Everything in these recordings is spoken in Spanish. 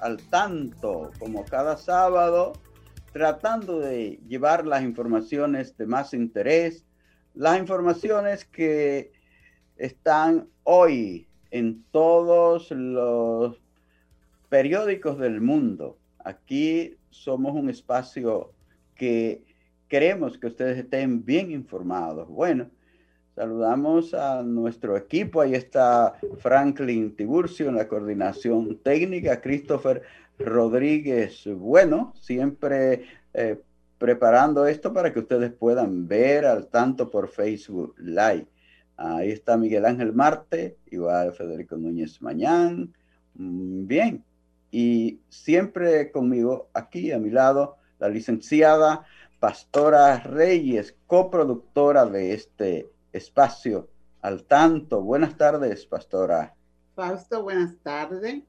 Al tanto, como cada sábado, tratando de llevar las informaciones de más interés, las informaciones que están hoy en todos los periódicos del mundo. Aquí somos un espacio que queremos que ustedes estén bien informados. Bueno, Saludamos a nuestro equipo. Ahí está Franklin Tiburcio en la coordinación técnica, Christopher Rodríguez Bueno, siempre eh, preparando esto para que ustedes puedan ver al tanto por Facebook Live. Ahí está Miguel Ángel Marte, igual Federico Núñez Mañán. Mm, bien, y siempre conmigo aquí a mi lado la licenciada Pastora Reyes, coproductora de este espacio al tanto. Buenas tardes, pastora. Fausto, buenas tardes.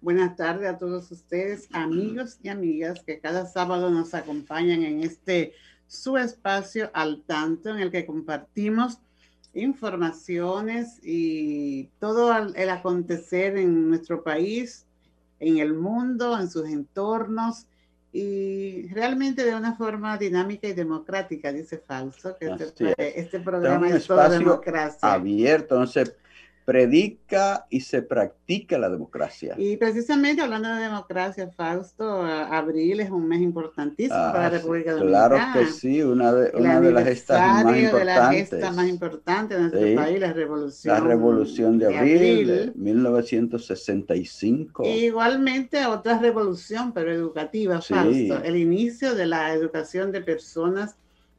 Buenas tardes a todos ustedes, amigos y amigas que cada sábado nos acompañan en este su espacio al tanto en el que compartimos informaciones y todo el acontecer en nuestro país, en el mundo, en sus entornos y realmente de una forma dinámica y democrática, dice Falso, que este, este, programa es, todo democracia. Abierto, no se predica y se practica la democracia. Y precisamente hablando de democracia, Fausto, abril es un mes importantísimo para la ah, República Dominicana. Claro que sí, una de, una de las gestas más importantes. de la gesta más importante de nuestro país, la revolución. La revolución de, abril, de 1965. igualmente otra revolución, pero educativa, Fausto, el inicio de la educación de personas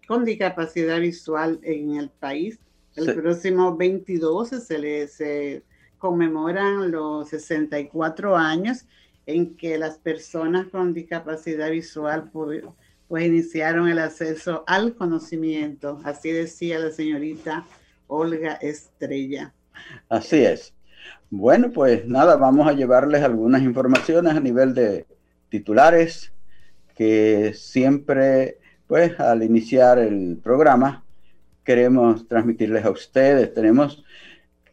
con discapacidad visual en el país el próximo 22 se le conmemoran los 64 años en que las personas con discapacidad visual pues, pues iniciaron el acceso al conocimiento. Así decía la señorita Olga Estrella. Así es. Bueno, pues nada, vamos a llevarles algunas informaciones a nivel de titulares que siempre, pues al iniciar el programa, queremos transmitirles a ustedes. Tenemos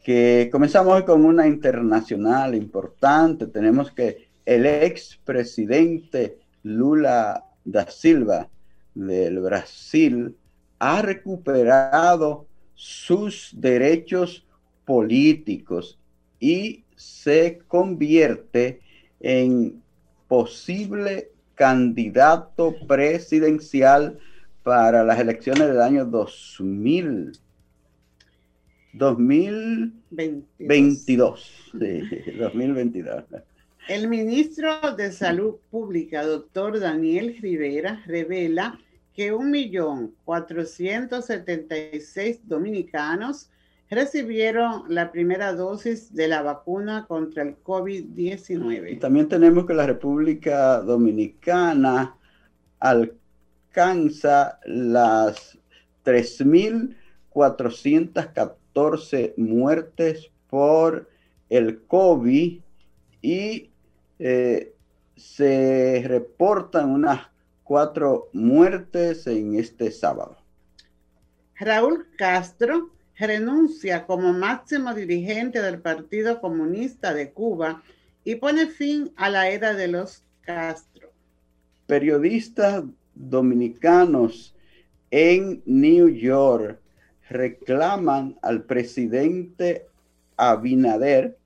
que comenzamos con una internacional importante. Tenemos que el expresidente Lula da Silva del Brasil ha recuperado sus derechos políticos y se convierte en posible candidato presidencial para las elecciones del año 2000. 2022. Sí, 2022. El ministro de Salud Pública, doctor Daniel Rivera, revela que 1.476.000 dominicanos recibieron la primera dosis de la vacuna contra el COVID-19. También tenemos que la República Dominicana al alcanza las 3.414 muertes por el COVID y eh, se reportan unas cuatro muertes en este sábado. Raúl Castro renuncia como máximo dirigente del Partido Comunista de Cuba y pone fin a la era de los Castro. Periodistas dominicanos en New York reclaman al presidente Abinader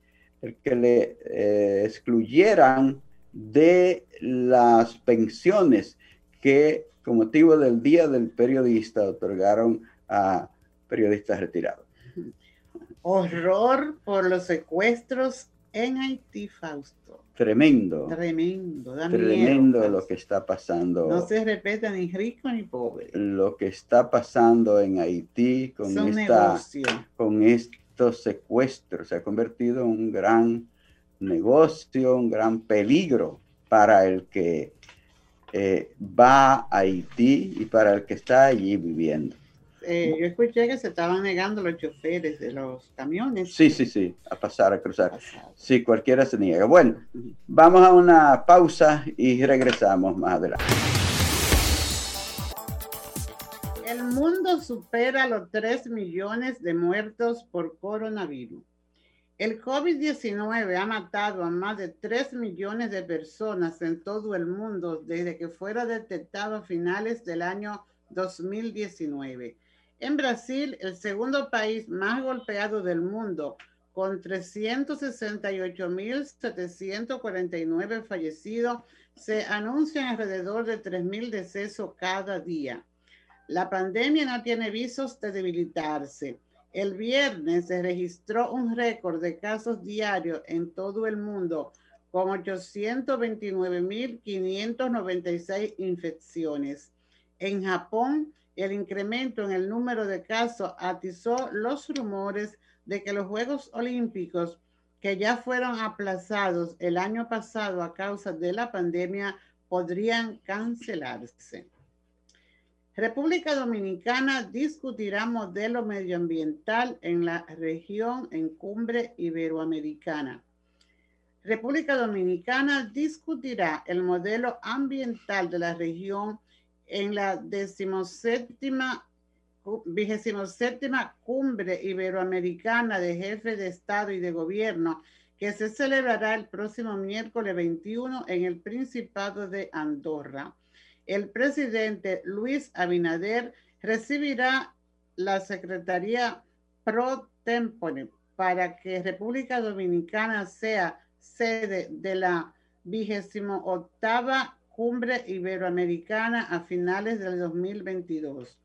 que le eh, excluyeran de las pensiones que con motivo del Día del Periodista otorgaron a periodistas retirados. Horror por los secuestros en Haití, Fausto. Tremendo. Tremendo. tremendo lo que está pasando. No se respeta ni rico ni pobre. Lo que está pasando en Haití con, esta, con estos secuestros se ha convertido en un gran negocio, un gran peligro para el que eh, va a Haití y para el que está allí viviendo. Eh, yo escuché que se estaban negando los choferes de los camiones. Sí, sí, sí, a pasar, a cruzar. Sí, cualquiera se niega. Bueno, vamos a una pausa y regresamos más adelante. El mundo supera los 3 millones de muertos por coronavirus. El COVID-19 ha matado a más de 3 millones de personas en todo el mundo desde que fuera detectado a finales del año 2019. En Brasil, el segundo país más golpeado del mundo, con 368.749 fallecidos, se anuncian alrededor de 3.000 decesos cada día. La pandemia no tiene visos de debilitarse. El viernes se registró un récord de casos diarios en todo el mundo, con 829.596 infecciones. En Japón, el incremento en el número de casos atizó los rumores de que los Juegos Olímpicos, que ya fueron aplazados el año pasado a causa de la pandemia, podrían cancelarse. República Dominicana discutirá modelo medioambiental en la región en cumbre iberoamericana. República Dominicana discutirá el modelo ambiental de la región en la decimoséptima, vigésimo séptima cumbre iberoamericana de jefes de Estado y de Gobierno que se celebrará el próximo miércoles 21 en el Principado de Andorra. El presidente Luis Abinader recibirá la Secretaría Pro Tempore para que República Dominicana sea sede de la vigésimo octava cumbre iberoamericana a finales del 2022.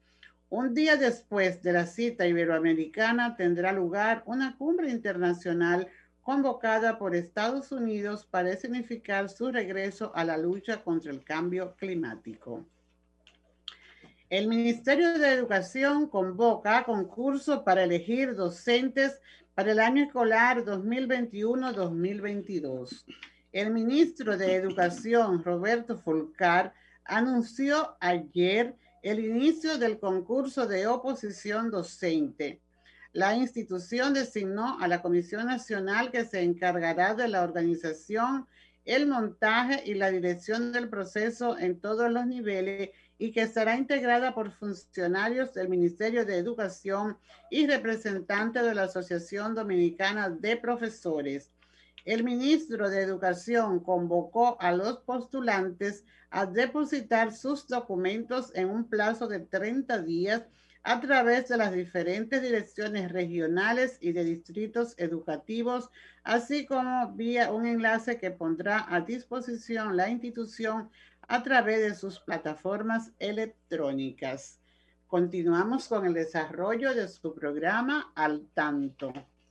Un día después de la cita iberoamericana tendrá lugar una cumbre internacional convocada por Estados Unidos para significar su regreso a la lucha contra el cambio climático. El Ministerio de Educación convoca concurso para elegir docentes para el año escolar 2021-2022. El ministro de Educación, Roberto Fulcar, anunció ayer el inicio del concurso de oposición docente la institución designó a la Comisión Nacional que se encargará de la organización, el montaje y la dirección del proceso en todos los niveles y que estará integrada por funcionarios del Ministerio de Educación y representantes de la Asociación Dominicana de Profesores. El ministro de Educación convocó a los postulantes a depositar sus documentos en un plazo de 30 días a través de las diferentes direcciones regionales y de distritos educativos, así como vía un enlace que pondrá a disposición la institución a través de sus plataformas electrónicas. Continuamos con el desarrollo de su programa Al Tanto.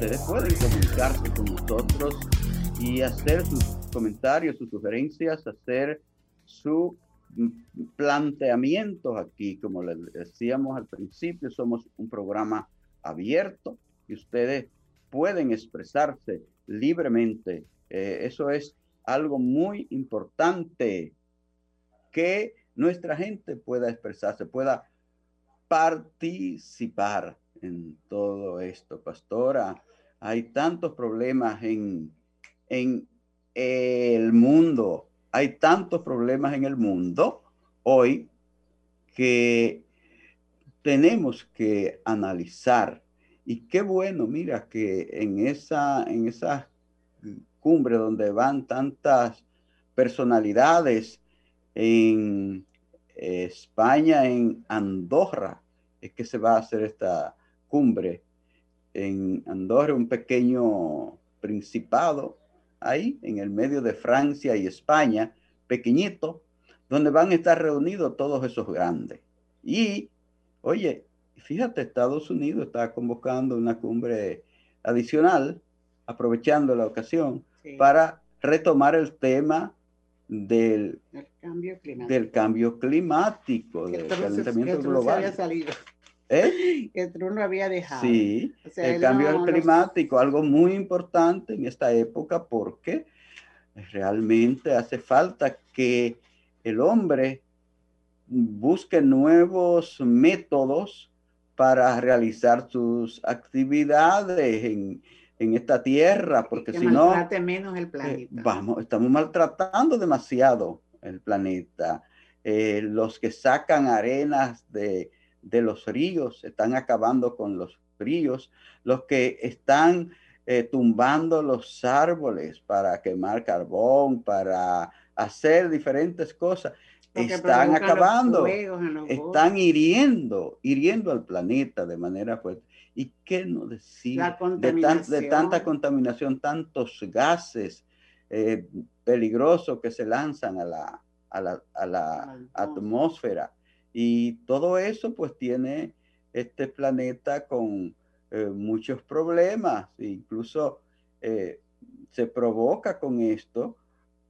Ustedes pueden comunicarse con nosotros y hacer sus comentarios, sus sugerencias, hacer su planteamientos aquí. Como les decíamos al principio, somos un programa abierto y ustedes pueden expresarse libremente. Eh, eso es algo muy importante. que nuestra gente pueda expresarse, pueda participar en todo esto, pastora. Hay tantos problemas en, en el mundo, hay tantos problemas en el mundo hoy que tenemos que analizar. Y qué bueno, mira, que en esa, en esa cumbre donde van tantas personalidades en España, en Andorra, es que se va a hacer esta cumbre. En Andorra, un pequeño principado, ahí en el medio de Francia y España, pequeñito, donde van a estar reunidos todos esos grandes. Y, oye, fíjate, Estados Unidos está convocando una cumbre adicional, aprovechando la ocasión, para retomar el tema del, cambio climático, del cambio climático, del calentamiento global. Había salido. ¿Eh? Que Trump lo había dejado. Sí, el cambio climático, algo muy importante en esta época porque realmente hace falta que el hombre busque nuevos métodos para realizar sus actividades en, en esta tierra, porque si no... menos el eh, planeta. vamos, estamos maltratando demasiado el planeta. Eh, los que sacan arenas de, de, los ríos están acabando con los ríos. Los que están eh, tumbando los árboles para quemar carbón, para hacer diferentes cosas, están acabando, están hiriendo, hiriendo al planeta de manera fuerte. ¿Y qué no decir de, tanta contaminación, tantos gases eh, peligrosos que se lanzan a la, a la, atmósfera? Y todo eso pues tiene este planeta con eh, muchos problemas, incluso eh, se provoca con esto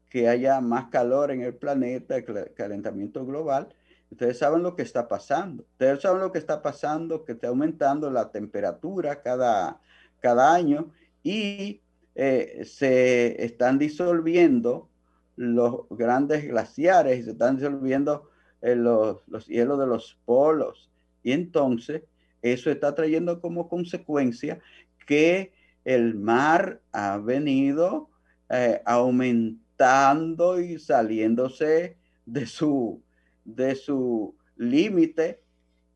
que haya más calor en el planeta, el calentamiento global. Ustedes saben lo que está pasando. Ustedes saben lo que está pasando, que está aumentando la temperatura cada, cada año y eh, se están disolviendo los grandes glaciares y se están disolviendo eh, los, los hielos de los polos. Y entonces eso está trayendo como consecuencia que el mar ha venido eh, aumentando y saliéndose de su, de su límite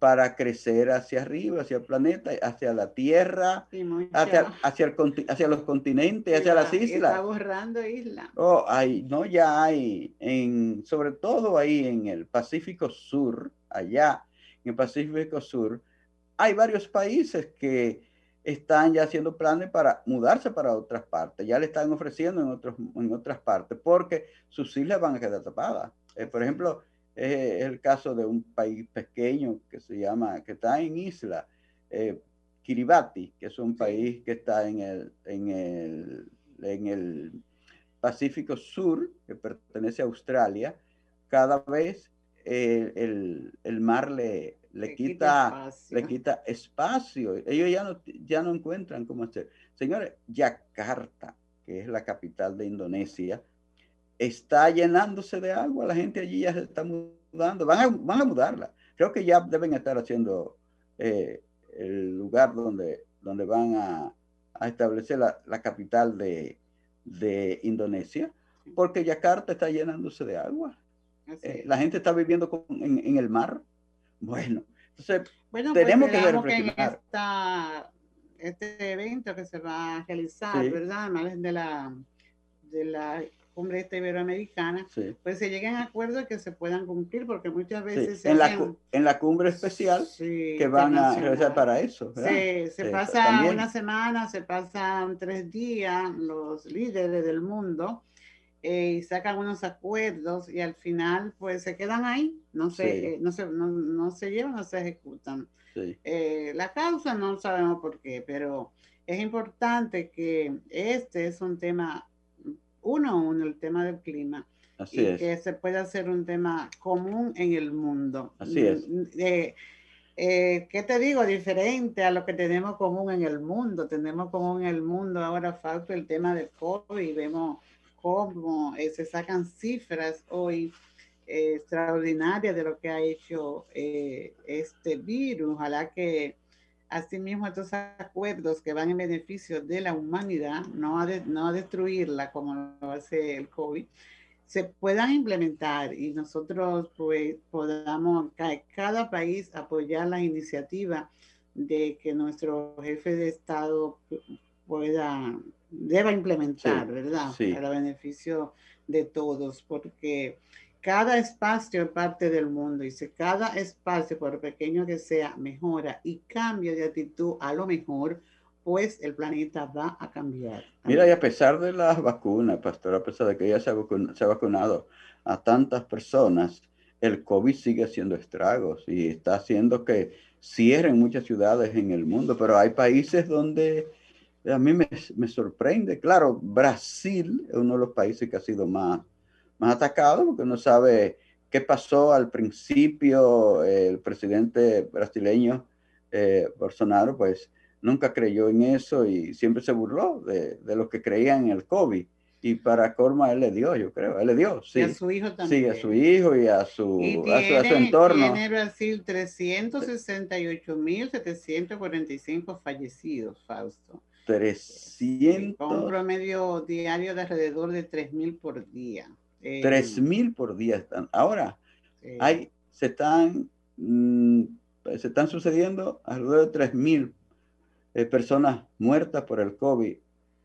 para crecer hacia arriba, hacia el planeta, hacia la Tierra, hacia, hacia, el, hacia los continentes, hacia las islas. Está borrando islas. Oh, hay, no, ya hay, en, sobre todo ahí en el Pacífico Sur, allá en el Pacífico Sur, hay varios países que están ya haciendo planes para mudarse para otras partes. Ya le están ofreciendo en, otros, en otras partes porque sus islas van a quedar tapadas. Eh, por ejemplo, es el caso de un país pequeño que se llama, que está en isla, eh, Kiribati, que es un país que está en el, en el, en el Pacífico Sur, que pertenece a Australia. Cada vez eh, el, el mar le, le, quita, le quita espacio. Ellos ya no, ya no encuentran cómo hacer. Señores, Yakarta, que es la capital de Indonesia, está llenándose de agua. La gente allí ya se está mudando. Van a, van a mudarla. Creo que ya deben estar haciendo eh, el lugar donde, donde van a, a establecer la, la capital de, de, Indonesia, porque Yakarta está llenándose de agua. Eh, la gente está viviendo con, en, en el mar bueno, entonces bueno, pues tenemos que ver este evento que se va a realizar, ¿verdad? Además de la, de la cumbre esta iberoamericana, pues se lleguen a acuerdos que se puedan cumplir, porque muchas veces... en, la, en la cumbre especial que van a realizar para eso. Sí, se pasa una semana, se pasan tres días los líderes del mundo eh, y sacan unos acuerdos y al final pues se quedan ahí, no se, eh, no, se no, no, se llevan, no se ejecutan. Eh, la causa no sabemos por qué, pero es importante que este es un tema, uno a uno, el tema del clima. Así y es. que se puede hacer un tema común en el mundo. Así es. ¿Qué te digo? Diferente a lo que tenemos común en el mundo. Tenemos común en el mundo ahora falta el tema del COVID y vemos cómo eh, se sacan cifras hoy extraordinaria de lo que ha hecho eh, este virus. Ojalá que asimismo estos acuerdos que van en beneficio de la humanidad, no a, no a destruirla como lo hace el COVID, se puedan implementar y nosotros pues podamos, cada país apoyar la iniciativa de que nuestro jefe de Estado pueda, deba implementar, ¿verdad? Para beneficio de todos, porque cada espacio es parte del mundo y si cada espacio, por pequeño que sea, mejora y cambia de actitud a lo mejor, pues el planeta va a cambiar. Mira, y a pesar de las vacunas, pastor, a pesar de que ya se ha, se ha vacunado a tantas personas, el COVID sigue haciendo estragos y está haciendo que cierren muchas ciudades en el mundo, pero hay países donde a mí me, me, sorprende. Claro, Brasil es uno de los países que ha sido más, más atacado porque no sabe qué pasó al principio. El presidente brasileño eh, Bolsonaro, pues nunca creyó en eso y siempre se burló de, de los que creían en el COVID y para Corma él le dio, yo creo, él le dio, sí. Y a su hijo también. Sí, a su hijo y a su, a, su, a su, entorno. Tiene Brasil 368.745 fallecidos, Fausto. 300. Con un promedio diario de alrededor de 3.000 por día. 3.000 eh, por día están. Ahora, hay, se, están, mm, se están sucediendo alrededor de 3.000 eh, personas muertas por el COVID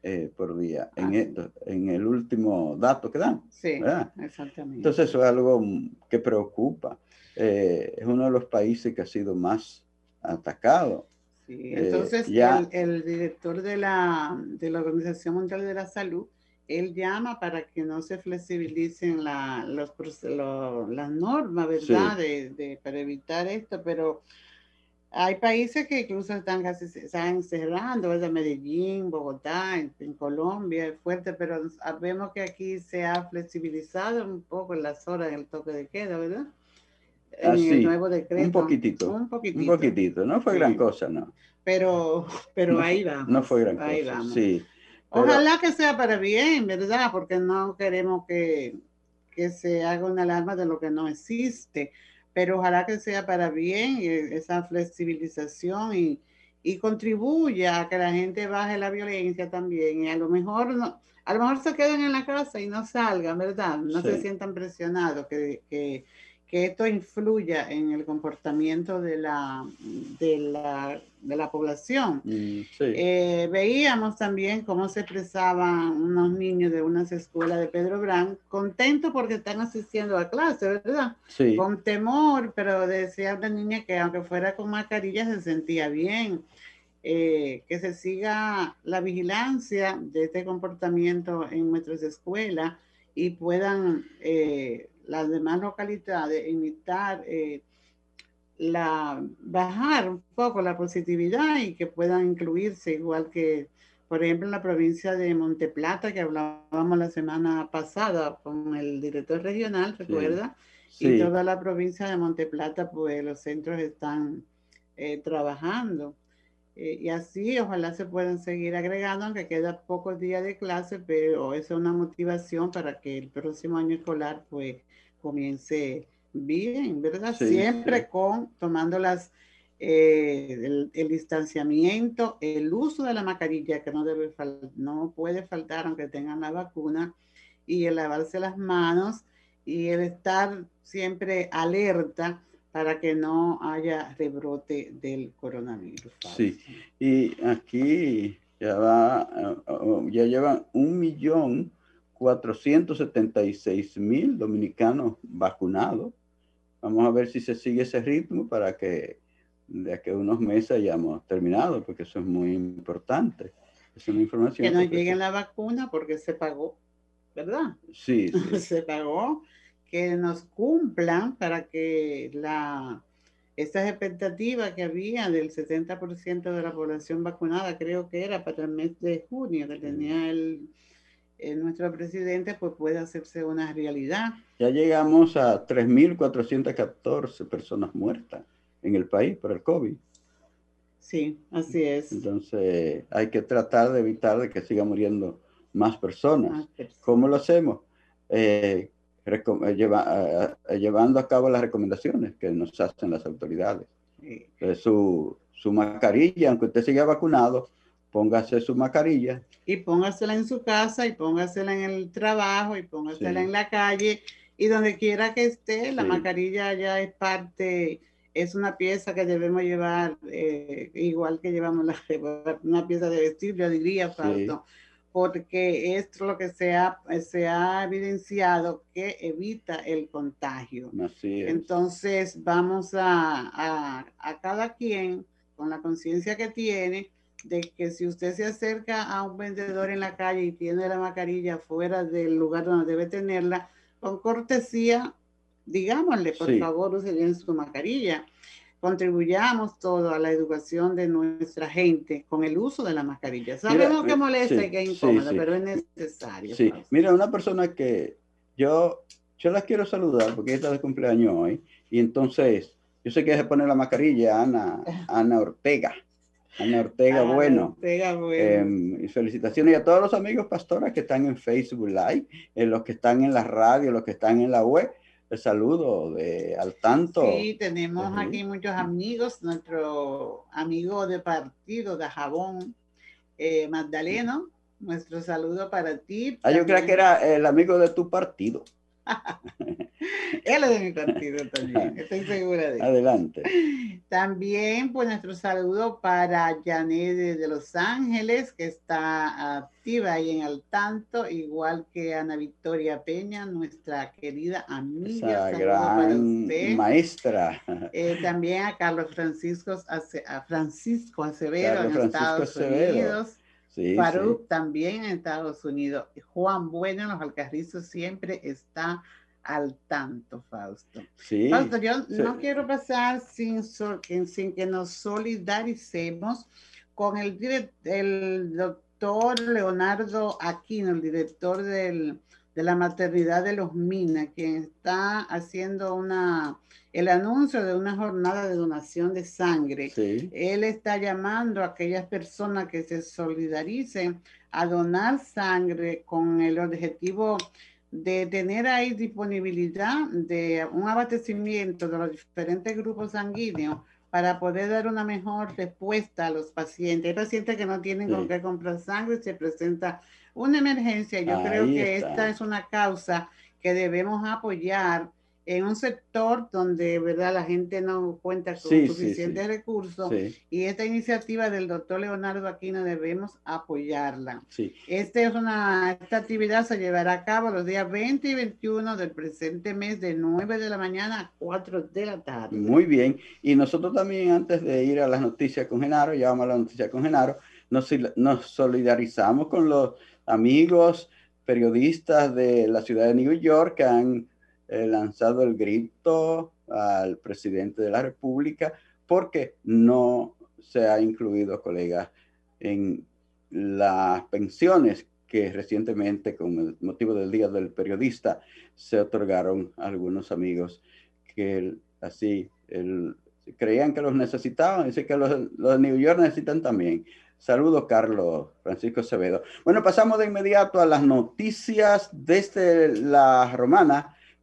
eh, por día en, esto, en el último dato que dan. Sí, exactamente. Entonces eso es algo que preocupa. Eh, es uno de los países que ha sido más atacado. Sí, entonces ya, el, el, director de la, de la Organización Mundial de la Salud, él llama para que no se flexibilicen la, los, los, las normas, ¿verdad? Sí. De, de, para evitar esto, pero hay países que incluso están casi están cerrando, ¿verdad? Medellín, Bogotá, en, en, Colombia, es fuerte, pero vemos que aquí se ha flexibilizado un poco las horas del toque de queda, ¿verdad? En Así, el nuevo decreto. Un poquitito, un poquitito. Un poquitito, no fue sí. gran cosa, ¿no? Pero, pero no, ahí vamos. No fue gran ahí cosa, vamos. sí. Pero... Ojalá que sea para bien, ¿verdad? Porque no queremos que, que se haga una alarma de lo que no existe pero ojalá que sea para bien esa flexibilización y, y contribuya a que la gente baje la violencia también y a lo mejor no, a lo mejor se queden en la casa y no salgan, ¿verdad? No sí. se sientan presionados, que, que, que, esto influya en el comportamiento de la, de la, de la población. Mm, sí. eh, veíamos también cómo se expresaban unos niños de unas escuelas de Pedro Brand, contentos porque están asistiendo a clase, ¿verdad? Sí. Con temor, pero decía una niña que aunque fuera con mascarilla se sentía bien. Eh, que se siga la vigilancia de este comportamiento en nuestras escuelas y puedan eh, las demás localidades imitar eh, la bajar un poco la positividad y que puedan incluirse igual que por ejemplo en la provincia de Monteplata que hablábamos la semana pasada con el director regional recuerda sí. y toda la provincia de Monteplata pues los centros están eh, trabajando eh, y así ojalá se puedan seguir agregando, aunque queda pocos días de clase, pero es una motivación para que el próximo año escolar pues comience bien, ¿verdad? Sí, Siempre sí. con tomando las eh, el, el, distanciamiento, el uso de la mascarilla que no debe no puede faltar aunque tengan la vacuna y el lavarse las manos y el estar siempre alerta para que no haya rebrote del coronavirus. Sí, y aquí ya va, ya llevan un millón cuatrocientos setenta y seis mil dominicanos vacunados. Vamos a ver si se sigue ese ritmo para que de aquí a unos meses hayamos terminado, porque eso es muy importante. Es una información. Que no llegue la vacuna porque se pagó, ¿verdad? Sí. sí. se pagó que nos cumplan para que la, estas expectativas que había del 70% de la población vacunada, creo que era para el mes de junio, que tenía el, el nuestro presidente, pues pueda hacerse una realidad. Ya llegamos a 3.414 personas muertas en el país por el COVID. Sí, así es. Entonces hay que tratar de evitar de que sigan muriendo más personas. Más personas. ¿Cómo lo hacemos? Eh, llevando a cabo las recomendaciones que nos hacen las autoridades. su, su mascarilla, aunque usted siga vacunado, póngase su mascarilla. Y póngasela en su casa y póngasela en el trabajo y póngasela en la calle y donde quiera que esté, la mascarilla ya es parte, es una pieza que debemos llevar, eh, igual que llevamos la, una pieza de vestir, yo diría, Fausto, porque es lo que se ha, se ha evidenciado que evita el contagio. Entonces vamos a, a, a cada quien con la conciencia que tiene, de que si usted se acerca a un vendedor en la calle y tiene la mascarilla fuera del lugar donde debe tenerla, con cortesía, digámosle, por favor, use bien su mascarilla. Contribuyamos todo a la educación de nuestra gente con el uso de la mascarilla. Sabemos que molesta y que es incómodo, pero es necesario. Sí, mira, una persona que yo, yo las quiero saludar porque está de cumpleaños hoy y entonces yo sé que se pone la mascarilla, Ana, Ana Ortega. Ana Ortega, bueno. Em, y felicitaciones a todos los amigos pastoras que están en Facebook Live, eh, los que están en la radio, los que están en la web. El saludo de al tanto. Sí, tenemos aquí muchos amigos. Nuestro amigo de partido de Jabón, eh, Magdaleno. Nuestro saludo para ti. Ah, yo creo que era el amigo de tu partido. Él es de mi partido también, estoy segura de eso. Adelante. También, pues, nuestro saludo para Janet de Los Ángeles, que está activa ahí en el tanto, igual que Ana Victoria Peña, nuestra querida amiga. Esa gran maestra. Eh, también a Carlos Francisco, a Francisco Acevedo en Estados Unidos. Sí, también en Estados Unidos. Juan Bueno en los Alcarrizos siempre está al tanto, Fausto. Sí, Fausto, yo no quiero pasar sin, sin que nos solidaricemos con el, el doctor Leonardo Aquino, el director del, de la maternidad de los Minas, quien está haciendo una, el anuncio de una jornada de donación de sangre. Él está llamando a aquellas personas que se solidaricen a donar sangre con el objetivo de tener ahí disponibilidad de un abastecimiento de los diferentes grupos sanguíneos para poder dar una mejor respuesta a los pacientes. Hay pacientes que no tienen con qué comprar sangre y se presenta una emergencia. Yo creo que esta es una causa que debemos apoyar en un sector donde verdad la gente no cuenta con suficientes recursos y esta iniciativa del doctor Leonardo Aquino debemos apoyarla. Este es una, esta actividad se llevará a cabo los días 20 y 21 del presente mes de 9 de la mañana a 4 de la tarde. Muy bien. Y nosotros también antes de ir a las noticias con Genaro, ya vamos a las noticias con Genaro, nos, nos solidarizamos con los amigos periodistas de la ciudad de New York que han eh, lanzado el grito al presidente de la República porque no se ha incluido, colegas, en las pensiones que recientemente, con el motivo del Día del Periodista, se otorgaron a algunos amigos que así creían que los necesitaban, y que los, los de New York necesitan también. Saludos, Carlos Francisco Acevedo. Bueno, pasamos de inmediato a las noticias desde la romana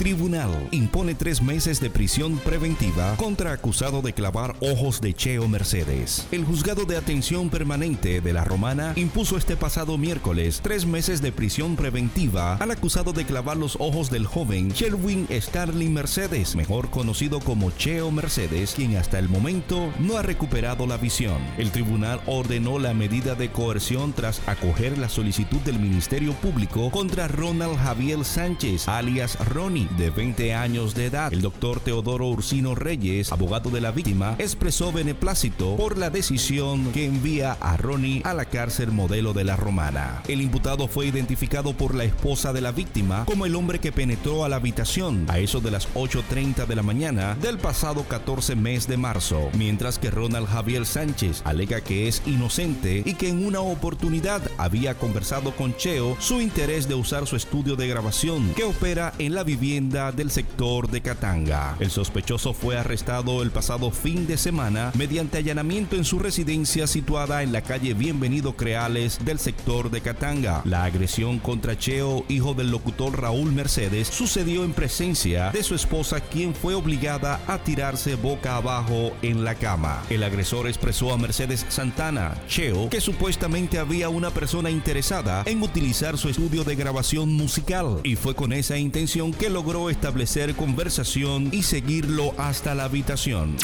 Tribunal impone tres meses de prisión preventiva contra acusado de clavar ojos de Cheo Mercedes. El juzgado de atención permanente de la Romana impuso este pasado miércoles tres meses de prisión preventiva al acusado de clavar los ojos del joven Shelwin Starling Mercedes, mejor conocido como Cheo Mercedes, quien hasta el momento no ha recuperado la visión. El tribunal ordenó la medida de coerción tras acoger la solicitud del Ministerio Público contra Ronald Javier Sánchez, alias Ronnie, de 20 años de edad. El doctor Teodoro Ursino Reyes, abogado de la víctima, expresó beneplácito por la decisión que envía a Ronnie a la cárcel modelo de la Romana. El imputado fue identificado por la esposa de la víctima como el hombre que penetró a la habitación a eso de las 8.30 de la mañana del pasado 14 mes de marzo, mientras que Ronald Javier Sánchez alega que es inocente y que en una oportunidad había conversado con Cheo su interés de usar su estudio de grabación que opera en la vivienda del sector de Katanga. El sospechoso fue arrestado el pasado fin de semana mediante allanamiento en su residencia situada en la calle Bienvenido Creales del sector de Katanga. La agresión contra Cheo, hijo del locutor Raúl Mercedes, sucedió en presencia de su esposa quien fue obligada a tirarse boca abajo en la cama. El agresor expresó a Mercedes Santana, Cheo, que supuestamente había una persona interesada en utilizar su estudio de grabación musical y fue con esa intención que logró establecer conversación y seguirlo hasta la habitación.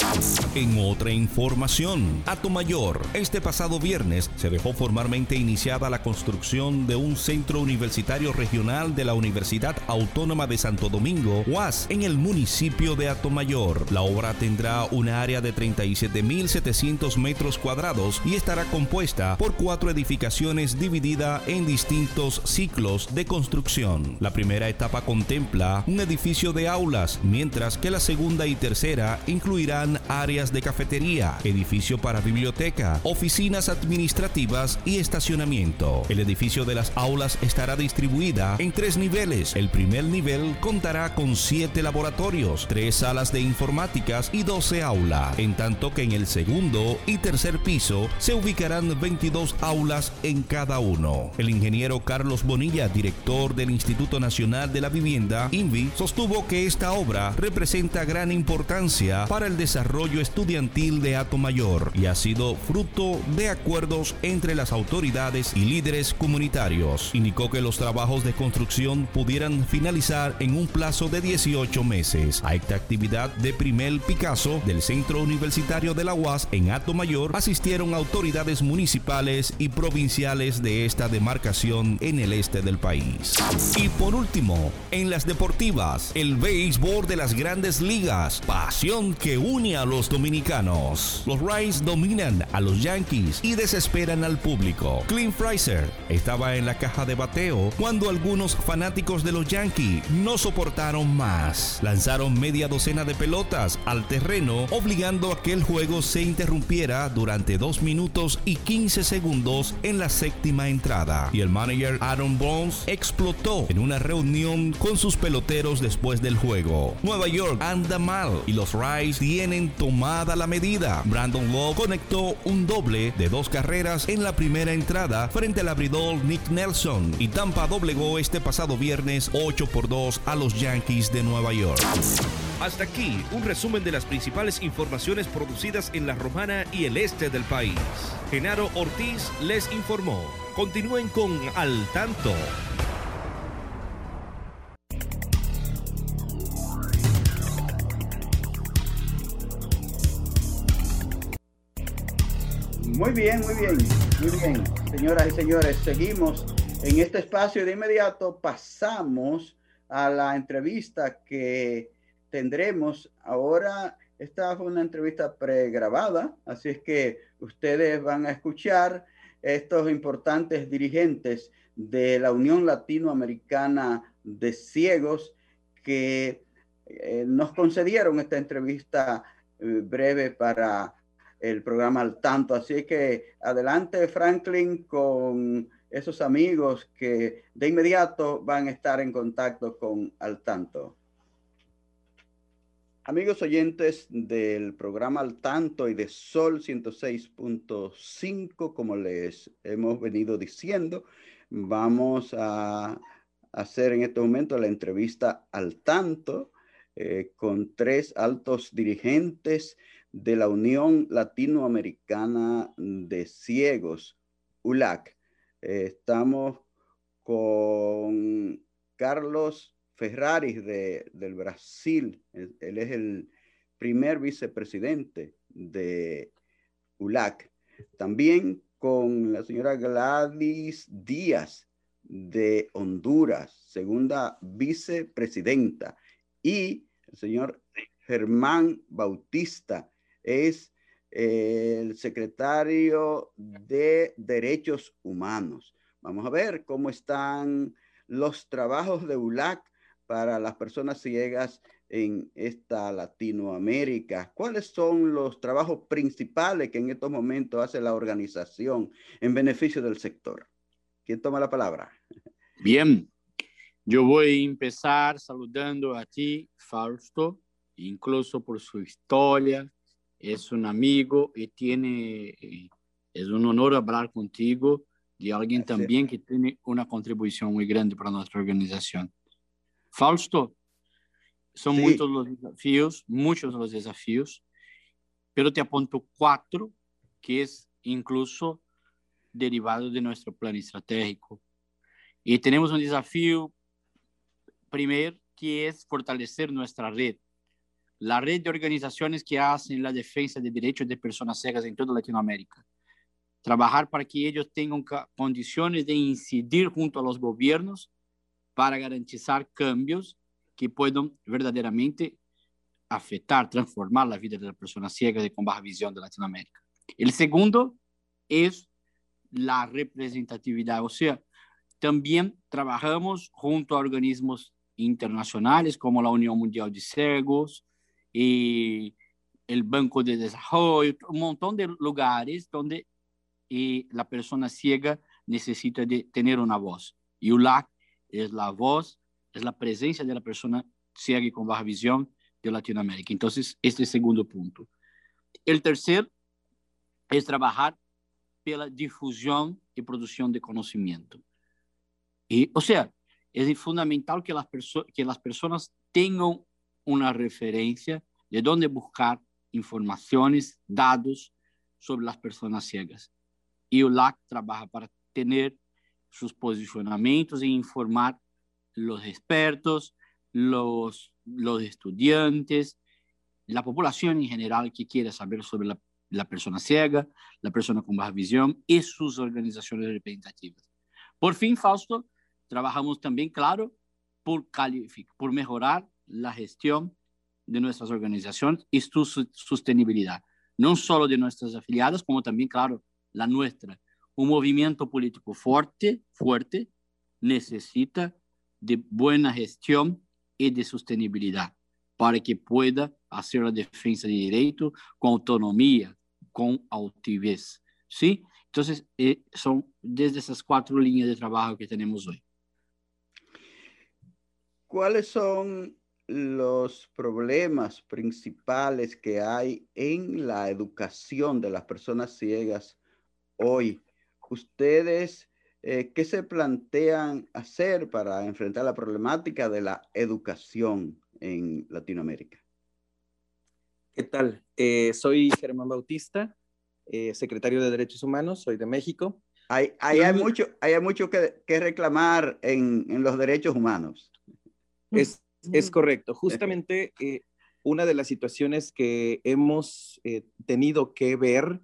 En otra información, Mayor, este pasado viernes se dejó formalmente iniciada la construcción de un centro universitario regional de la Universidad Autónoma de Santo Domingo, UAS, en el municipio de Atomayor. La obra tendrá una área de 37.700 metros cuadrados y estará compuesta por cuatro edificaciones dividida en distintos ciclos de construcción. La primera etapa contempla un edificio de aulas, mientras que la segunda y tercera incluirán áreas de cafetería, edificio para biblioteca, oficinas administrativas y estacionamiento. El edificio de las aulas estará distribuida en tres niveles. El primer nivel contará con siete laboratorios, tres salas de informáticas y 12 aulas, en tanto que en el segundo y tercer piso se ubicarán 22 aulas en cada uno. El ingeniero Carlos Bonilla, director del Instituto Nacional de la Vivienda, INVI, sostuvo que esta obra representa gran importancia para el desarrollo estudiantil de Mayor y ha sido fruto de acuerdos entre las autoridades y líderes comunitarios. Indicó que los trabajos de construcción pudieran finalizar en un plazo de 18 meses. A esta actividad de Primel Picasso del Centro Universitario de la UAS en Mayor asistieron autoridades municipales y provinciales de esta demarcación en el este del país. Y por último, en las deportivas, el béisbol de las grandes ligas, pasión que une a los dominicanos. Los Rays dominan a los Yankees y desesperan al público. Clint Fraser estaba en la caja de bateo cuando algunos fanáticos de los Yankees no soportaron más. Lanzaron media docena de pelotas al terreno, obligando a que el juego se interrumpiera durante 2 minutos y 15 segundos en la séptima entrada. Y el manager Aaron Bones explotó en una reunión con sus peloteros después del juego. Nueva York anda mal y los Rays tienen tomada la medida. Brandon Lowe conectó un doble de dos carreras en la primera entrada frente al abridor Nick Nelson y Tampa doblegó este pasado viernes 8 por 2 a los Yankees de Nueva York. Hasta aquí un resumen de las principales informaciones producidas en la Romana y el este del país. Genaro Ortiz les informó. Continúen con Al Tanto. Muy bien, muy bien, muy bien. Señoras y señores, seguimos en este espacio de inmediato. Pasamos a la entrevista que tendremos ahora. Esta fue una entrevista pregrabada, así es que ustedes van a escuchar estos importantes dirigentes de la Unión Latinoamericana de Ciegos que eh, nos concedieron esta entrevista eh, breve para el programa al tanto. Así que adelante Franklin con esos amigos que de inmediato van a estar en contacto con al tanto. Amigos oyentes del programa Al Tanto y de Sol 106.5, como les hemos venido diciendo, vamos a hacer en este momento la entrevista Al Tanto eh, con tres altos dirigentes de la Unión Latinoamericana de Ciegos, ULAC. estamos con Carlos Ferrari de, del Brasil. Él, es el primer vicepresidente de ULAC. También con la señora Gladys Díaz de Honduras, segunda vicepresidenta, y el señor Germán Bautista es el secretario de Derechos Humanos. Vamos a ver cómo están los trabajos de ULAC para las personas ciegas en esta Latinoamérica. ¿Cuáles son los trabajos principales que en estos momentos hace la organización en beneficio del sector? ¿Quién toma la palabra? Bien, yo voy a empezar saludando a ti, Fausto, incluso por su historia. Es un amigo y tiene, es un honor hablar contigo de alguien también que tiene una contribución muy grande para nuestra organización. Fausto, son muchos los desafíos, muchos los desafíos, pero te apunto cuatro que es incluso derivado de nuestro plan estratégico. Y tenemos un desafío primero que es fortalecer nuestra red. La red de organizaciones que hacen la defensa de derechos de personas ciegas en toda Latinoamérica. Trabajar para que ellos tengan condiciones de incidir junto a los gobiernos para garantizar cambios que puedan verdaderamente afectar, transformar la vida de las personas ciegas y con baja visión de Latinoamérica. El segundo es la representatividad, o sea, también trabajamos junto a organismos internacionales como la Unión Mundial de Ciegos y el Banco de Desarrollo, un montón de lugares donde eh, la persona ciega necesita de tener una voz. Y ULAC es la voz es la presencia de la persona ciega y con baja visión de Latinoamérica. Entonces, este es el segundo punto. El tercer es trabajar pela difusión y producción de conocimiento. Y, o sea, es fundamental que las, que las personas tengan una referencia de dónde buscar informaciones, datos sobre las personas ciegas. Y o LAC trabaja para tener sus posicionamientos e informar los expertos, los, los estudiantes, la población en general que quiere saber sobre la, la persona ciega, la persona con baja visión y sus organizaciones representativas. Por fin, Fausto, trabajamos también, claro, por, por mejorar la gestión de nuestras organizaciones y su sostenibilidad, no solo de nuestras afiliadas, como también, claro, la nuestra. Un movimiento político fuerte, fuerte, necesita de buena gestión y de sostenibilidad para que pueda hacer la defensa de derecho con autonomía, con altivez. ¿Sí? Entonces, eh, son desde esas cuatro líneas de trabajo que tenemos hoy. ¿Cuáles son los problemas principales que hay en la educación de las personas ciegas hoy? Ustedes eh, ¿qué se plantean hacer para enfrentar la problemática de la educación en Latinoamérica? ¿Qué tal? Eh, soy Germán Bautista, eh, secretario de Derechos Humanos, soy de México. Hay, hay, mucho, hay mucho que, que reclamar en, en, los derechos humanos. Es, es correcto. Justamente una de las situaciones que hemos tenido que ver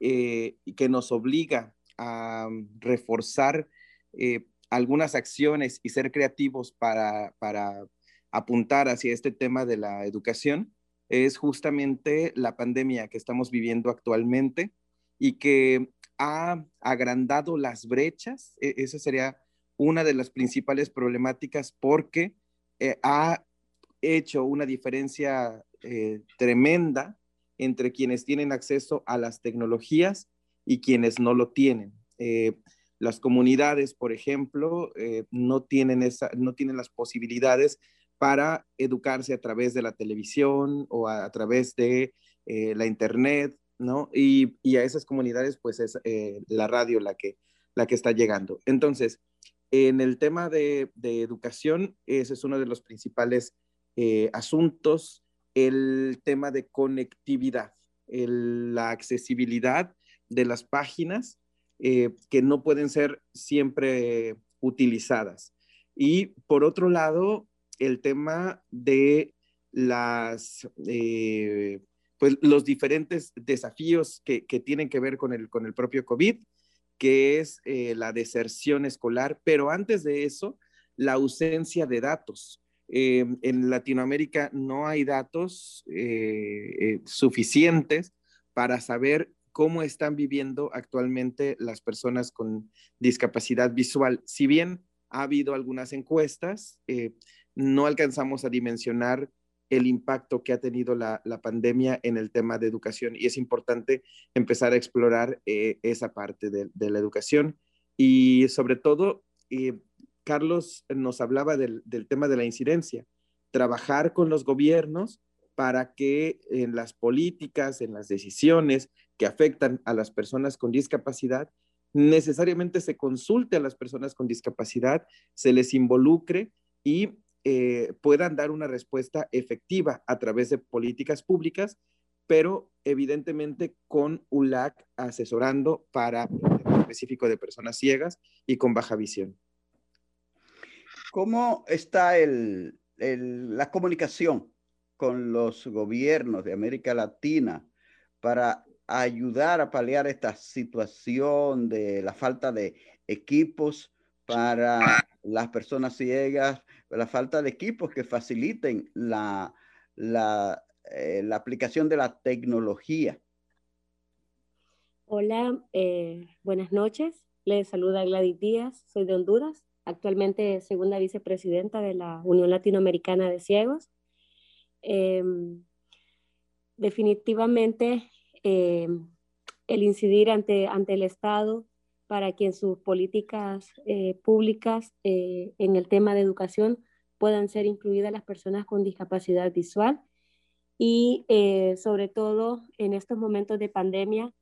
y que nos obliga a reforzar eh, algunas acciones y ser creativos para, para apuntar hacia este tema de la educación es justamente la pandemia que estamos viviendo actualmente y que ha agrandado las brechas. E, esa sería una de las principales problemáticas porque eh, ha hecho una diferencia eh, tremenda entre quienes tienen acceso a las tecnologías y quienes no lo tienen. Eh, las comunidades, por ejemplo, no, tienen esa, no tienen las posibilidades para educarse a través de la televisión o a, través de la internet, ¿no? Y, y, a esas comunidades, pues es la radio la que, la que está llegando. Entonces, en el tema de, educación, ese es uno de los principales asuntos, el tema de conectividad, la accesibilidad de las páginas eh, que no pueden ser siempre utilizadas. Y por otro lado, el tema de las, eh, pues los diferentes desafíos que, tienen que ver con el, con el propio COVID que es eh, la deserción escolar, pero antes de eso, la ausencia de datos. Eh, en Latinoamérica no hay datos eh, suficientes para saber cómo están viviendo actualmente las personas con discapacidad visual. Si bien ha habido algunas encuestas, no alcanzamos a dimensionar el impacto que ha tenido la, pandemia en el tema de educación y es importante empezar a explorar eh, esa parte de, la educación. Y sobre todo, eh, Carlos nos hablaba del, tema de la incidencia, trabajar con los gobiernos para que en las políticas, en las decisiones que afectan a las personas con discapacidad, necesariamente se consulte a las personas con discapacidad, se les involucre y eh, puedan dar una respuesta efectiva a través de políticas públicas, pero evidentemente con ULAC asesorando para el específico de personas ciegas y con baja visión. ¿Cómo está la comunicación con los gobiernos de América Latina para ayudar a paliar esta situación de la falta de equipos para las personas ciegas, la falta de equipos que faciliten la, la, eh, la aplicación de la tecnología. Hola, eh, buenas noches. Les saluda Gladys Díaz, soy de Honduras, actualmente segunda vicepresidenta de la Unión Latinoamericana de Ciegos. Em, definitivamente, em, el incidir ante, ante el Estado para que en sus políticas eh, públicas eh, en el tema de educación puedan ser incluidas las personas con discapacidad visual y eh, sobre todo en estos momentos de pandemia,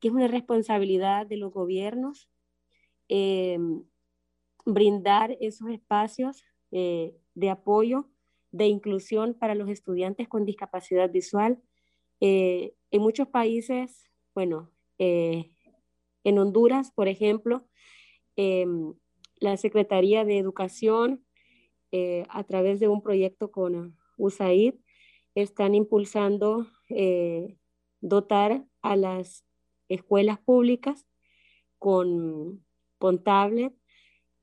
que es una responsabilidad de los gobiernos brindar esos espacios de apoyo, de inclusión para los estudiantes con discapacidad visual. en muchos países, bueno, en Honduras, por ejemplo, em, la Secretaría de Educación, eh, a través de un proyecto con USAID, están impulsando eh, dotar a las escuelas públicas con, con tablet,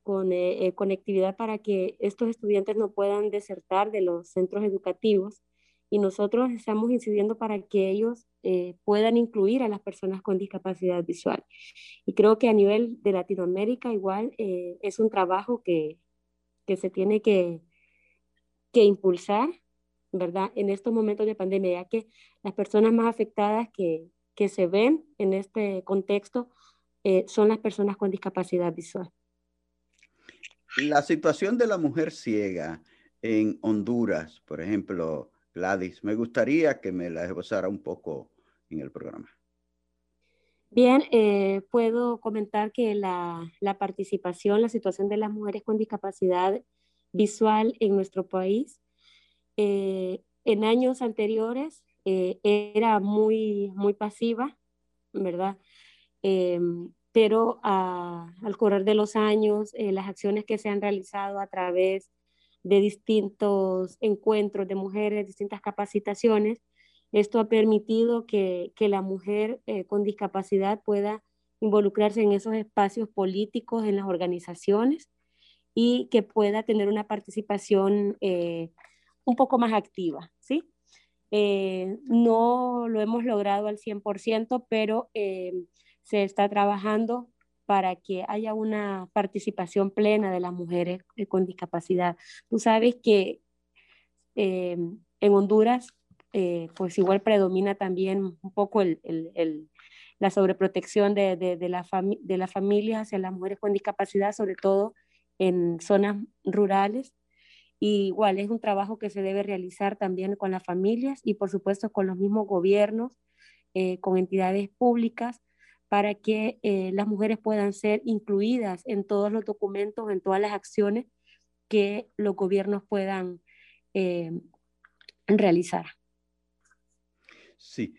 con eh, conectividad para que estos estudiantes no puedan desertar de los centros educativos y nosotros estamos incidiendo para que ellos eh, puedan incluir a las personas con discapacidad visual. Y creo que a nivel de Latinoamérica igual eh, es un trabajo que, que se tiene que, que, impulsar, ¿verdad? En estos momentos de pandemia, ya que las personas más afectadas que, que se ven en este contexto eh, son las personas con discapacidad visual. La situación de la mujer ciega en Honduras, por ejemplo, Gladys, me gustaría que me la esbozara un poco en el programa. Bien, eh, puedo comentar que la, participación, la situación de las mujeres con discapacidad visual en nuestro país eh, en años anteriores eh, era muy, muy pasiva, ¿verdad? pero al correr de los años, las acciones que se han realizado a través de distintos encuentros de mujeres, distintas capacitaciones. Esto ha permitido que, la mujer eh, con discapacidad pueda involucrarse en esos espacios políticos, en las organizaciones y que pueda tener una participación eh, un poco más activa, ¿sí? Eh, no lo hemos logrado al 100%, pero se está trabajando para que haya una participación plena de las mujeres eh, con discapacidad. Tú sabes que eh, en Honduras, eh, pues igual predomina también un poco el, la sobreprotección de, de, la las familias hacia las mujeres con discapacidad, sobre todo en zonas rurales. Igual es un trabajo que se debe realizar también con las familias y por supuesto con los mismos gobiernos, con entidades públicas, para que eh, las mujeres puedan ser incluidas en todos los documentos, en todas las acciones que los gobiernos puedan eh, realizar. Sí.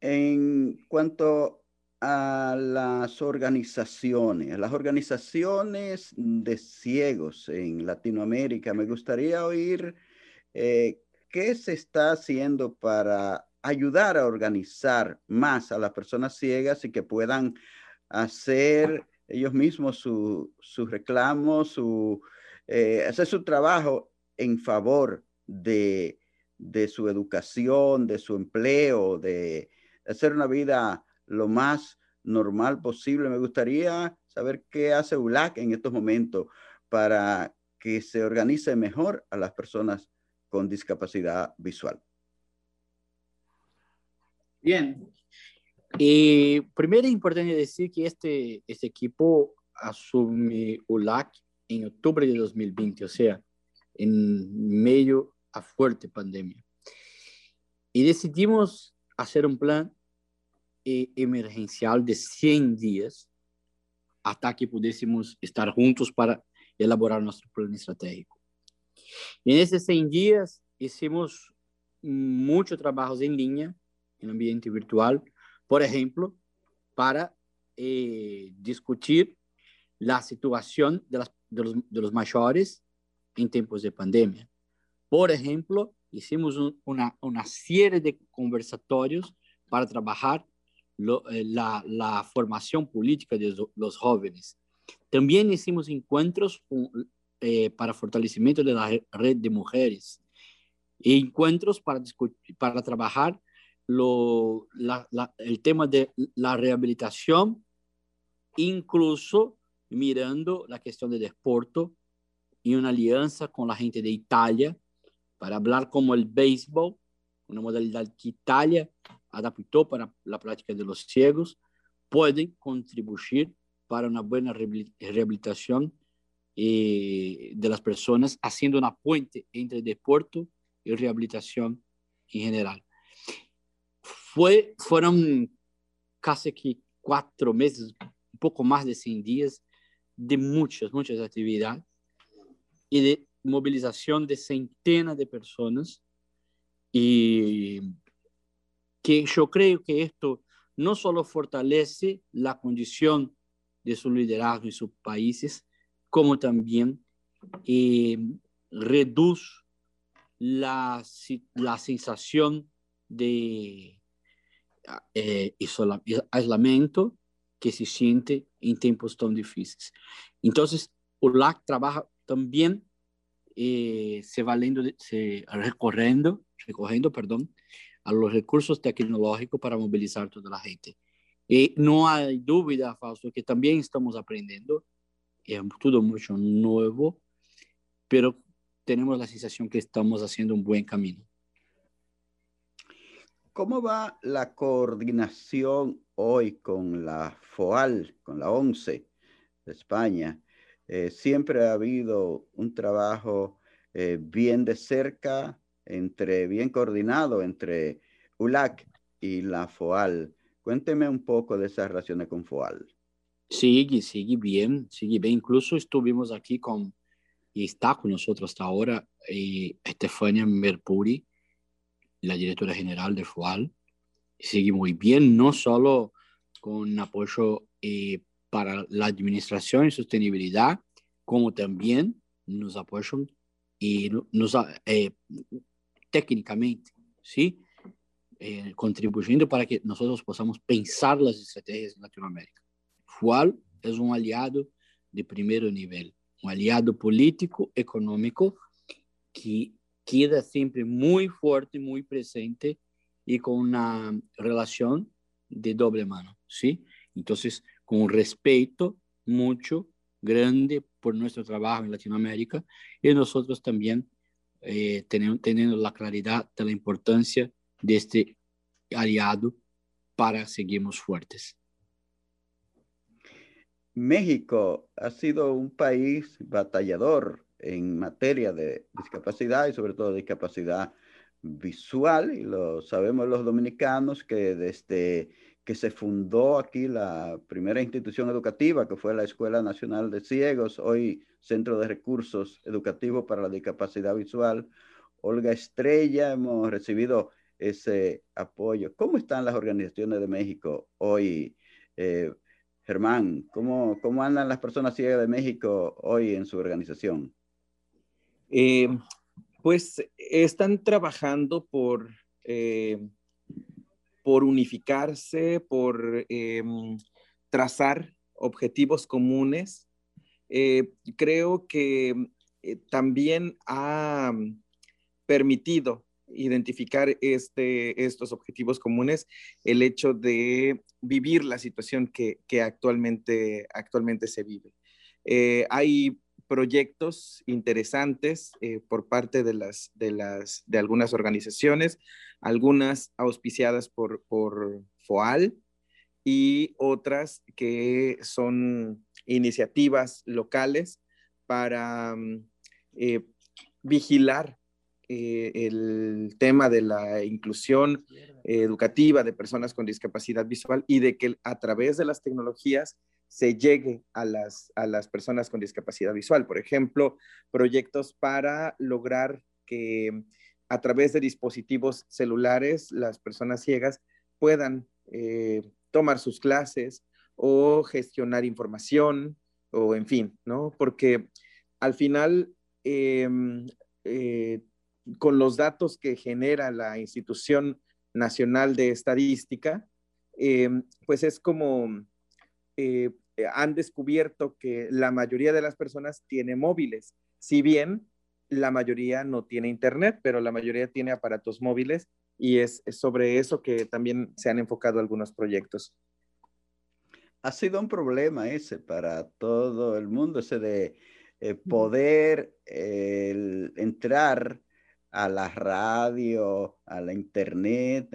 En cuanto a las organizaciones, las organizaciones de ciegos en Latinoamérica, me gustaría oír eh, qué se está haciendo para ayudar a organizar más a las personas ciegas y que puedan hacer ellos mismos su, su reclamo, su, eh, hacer su trabajo en favor de, de su educación, de su empleo, de hacer una vida lo más normal posible. Me gustaría saber qué hace ULAC en estos momentos para que se organice mejor a las personas con discapacidad visual. Bien. Y primero es importante decir que este, este equipo asume ULAC en octubre de 2020, o sea, en medio a fuerte pandemia. Y decidimos hacer un plan eh, emergencial de 100 días hasta que pudiésemos estar juntos para elaborar nuestro plan estratégico. En esos 100 días hicimos muchos trabajos en línea, en ambiente virtual, por ejemplo, para eh, discutir la situación de, los, de, los, mayores en tiempos de pandemia. Por ejemplo, hicimos un, una, una serie de conversatorios para trabajar eh, la, la, formación política de los jóvenes. También hicimos encuentros eh, para fortalecimiento de la red de mujeres e encuentros para, para trabajar el tema de la rehabilitación, incluso mirando la cuestión del deporte y una alianza con la gente de Italia para hablar como el béisbol, una modalidad que Italia adaptó para la práctica de los ciegos, pueden contribuir para una buena rehabilitación eh, de las personas, haciendo una puente entre deporte y rehabilitación en general. Fue, fueron casi que cuatro meses, un poco más de 100 días de muchas, muchas actividades y de movilización de centenas de personas. Y que yo creo que esto no solo fortalece la condición de su liderazgo en sus países, como también eh, reduce la, la sensación de eh, aislamiento que se siente en tiempos tan difíciles. Entonces, ULAC trabaja también eh, se valendo, se recorrendo, recorrendo, perdón, a los recursos tecnológicos para movilizar toda a gente. E não há dúvida, Fausto, que também estamos aprendendo, é tudo muito novo, pero temos a sensação que estamos fazendo um bom caminho. ¿Cómo va la coordinación hoy con la FOAL, con la ONCE de España? Eh, siempre ha habido un trabajo eh, bien de cerca, entre, bien coordinado entre ULAC y la FOAL. Cuénteme un poco de esas relaciones con FOAL. Sigue, sigue bien, sigue bien. Incluso estuvimos aquí con, y está con nosotros hasta ahora, eh, Estefania Merpuri, la directora general de FOAL. Sigue muy bien, no solo con apoyo eh, para la administración y sostenibilidad, como también nos apoyan y nos, eh, técnicamente, ¿sí? Eh, contribuyendo para que nosotros podamos pensar las estrategias en Latinoamérica. FUAL es un aliado de primer nivel, un aliado político, económico, que queda siempre muy fuerte, muy presente y con una relación de doble mano, ¿sí? Entonces, con respeto mucho, grande por nuestro trabajo en Latinoamérica y nosotros también eh, teniendo, teniendo la claridad de la importancia de este aliado para seguirnos fuertes. México ha sido un país batallador en materia de discapacidad y sobre todo discapacidad visual y lo sabemos los dominicanos que desde que se fundó aquí la primera institución educativa, que fue la Escuela Nacional de Ciegos, hoy Centro de Recursos Educativos para la Discapacidad Visual. Olga Estrella, hemos recibido ese apoyo. ¿Cómo están las organizaciones de México hoy? Eh, Germán, ¿cómo, ¿cómo andan las personas ciegas de México hoy en su organización? Eh, pues están trabajando por... Eh, por unificarse, por, eh, trazar objetivos comunes. Eh, creo que también ha permitido identificar este, estos objetivos comunes el hecho de vivir la situación que, actualmente, actualmente se vive. Hay proyectos interesantes por parte de, las, de, las, de algunas organizaciones, algunas auspiciadas por, por FOAL, y otras que son iniciativas locales para mm, eh, vigilar eh, el tema de la inclusión educativa de personas con discapacidad visual y de que a través de las tecnologías se llegue a las, a las personas con discapacidad visual. Por ejemplo, proyectos para lograr que a través de dispositivos celulares las personas ciegas puedan eh, tomar sus clases o gestionar información o en fin, ¿no? Porque al final, em, eh, con los datos que genera la Institución Nacional de Estadística, em, pues es como eh, han descubierto que la mayoría de las personas tiene móviles, si bien la mayoría no tiene internet, pero la mayoría tiene aparatos móviles y es, sobre eso que también se han enfocado algunos proyectos. Ha sido un problema ese para todo el mundo, ese de eh, poder entrar a la radio, a la internet,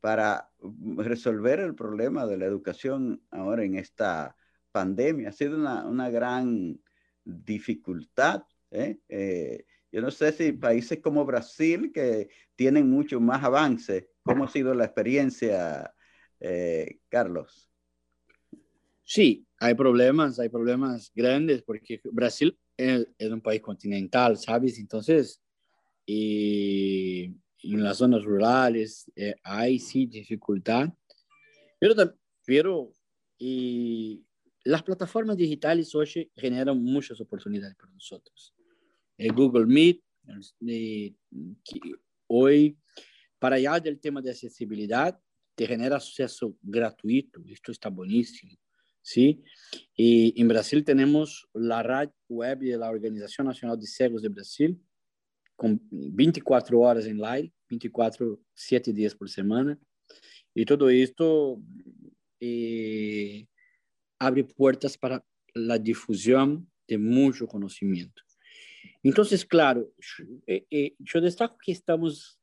para resolver el problema de la educación ahora en esta pandemia. Ha sido una, gran dificultad. ¿eh? eh yo no sé si países como Brasil, que tienen mucho más avance, ¿cómo ha sido la experiencia, eh, Carlos? Sí, hay problemas, hay problemas grandes, porque Brasil es, un país continental, ¿sabes? Entonces, y en las zonas rurales eh, hay sí dificultad, pero, pero y las plataformas digitales hoy generan muchas oportunidades para nosotros. Eh, Google Meet, eh, hoy, para allá del tema de accesibilidad, te genera acceso gratuito, esto está buenísimo, ¿sí? Y en Brasil tenemos la red web de la Organización Nacional de Cegos de Brasil, con 24 horas en live, 24, 7 días por semana, y todo esto eh, abre puertas para la difusión de mucho conocimiento. Entonces, claro, eh, eh, yo destaco que estamos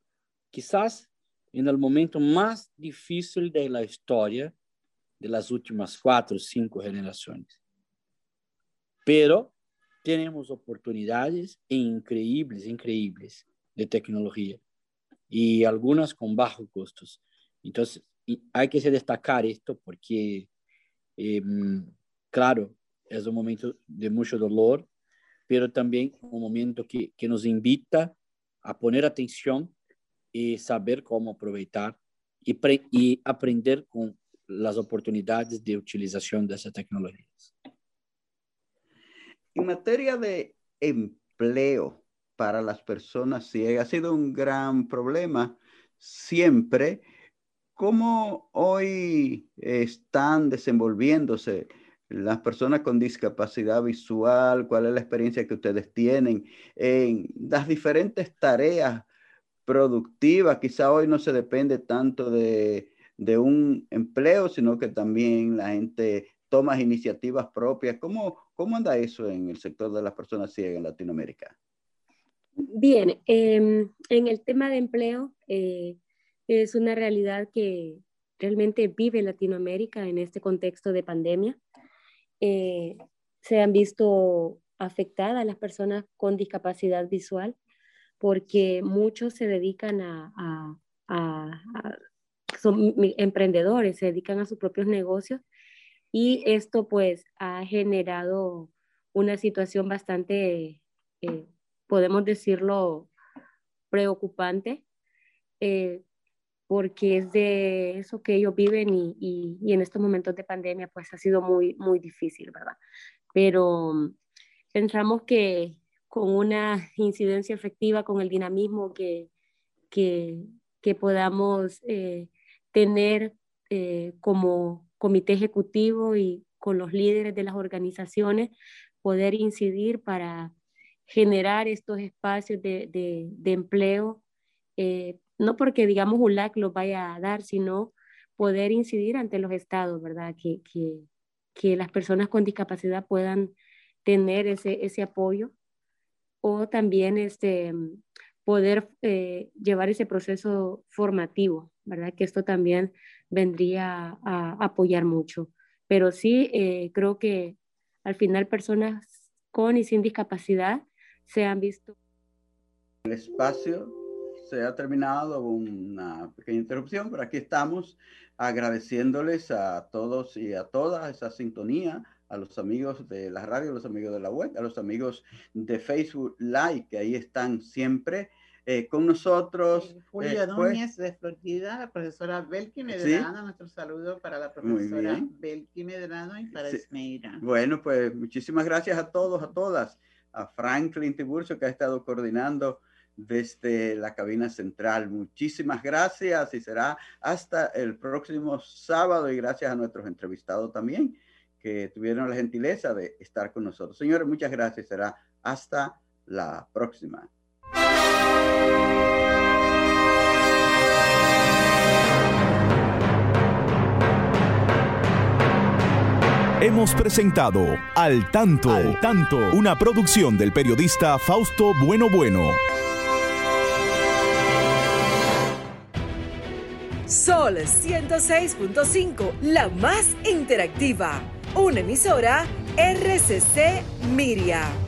quizás en el momento más difícil de la historia de las últimas cuatro o cinco generaciones. Pero tenemos oportunidades increíbles, increíbles de tecnología y algunas con bajos costos. Entonces, hay que destacar esto porque, em, claro, es un momento de mucho dolor, pero también un momento que, que nos invita a poner atención y saber cómo aprovechar y, y aprender con las oportunidades de utilización de esas tecnologías. En materia de empleo para las personas ciegas, ha sido un gran problema siempre. ¿Cómo hoy están desenvolviéndose las personas con discapacidad visual, cuál es la experiencia que ustedes tienen en las diferentes tareas productivas. Quizá hoy no se depende tanto de, un empleo, sino que también la gente toma iniciativas propias. ¿Cómo, ¿Cómo anda eso en el sector de las personas ciegas en Latinoamérica? Bien, em, en el tema de empleo, eh, es una realidad que realmente vive Latinoamérica en este contexto de pandemia. Eh, se han visto afectadas las personas con discapacidad visual porque muchos se dedican a, son emprendedores, se dedican a sus propios negocios y esto pues ha generado una situación bastante, eh, podemos decirlo, preocupante, eh, porque es de eso que ellos viven y, y, en estos momentos de pandemia pues ha sido muy, muy difícil, ¿verdad? Pero mm, pensamos que con una incidencia efectiva, con el dinamismo que, que, que podamos eh, tener como, comité ejecutivo y con los líderes de las organizaciones poder incidir para generar estos espacios de, de, empleo, eh, no porque digamos ULAC los vaya a dar, sino poder incidir ante los estados, ¿verdad? Que, que, que las personas con discapacidad puedan tener ese, ese apoyo o también este, poder eh, llevar ese proceso formativo, ¿verdad? Que esto también vendría a, apoyar mucho. Pero sí, eh, creo que al final personas con y sin discapacidad se han visto. El espacio se ha terminado una pequeña interrupción, pero aquí estamos agradeciéndoles a todos y a todas esa sintonía, a los amigos de la radio, a los amigos de la web, a los amigos de Facebook Live, que ahí están siempre eh, con nosotros. Julia eh, pues Núñez de Florida, la profesora Belki Medrano, nuestro saludo para la profesora Belki Medrano y para Esmeira. Bueno, pues muchísimas gracias a todos, a todas, a Franklin Tiburcio que ha estado coordinando desde la cabina central. Muchísimas gracias y será hasta el próximo sábado y gracias a nuestros entrevistados también que tuvieron la gentileza de estar con nosotros. Señores, muchas gracias. Será hasta la próxima. Hemos presentado Al Tanto, Al Tanto, una producción del periodista Fausto Bueno Bueno. Sol 106.5, la más interactiva. Una emisora RCC Miria.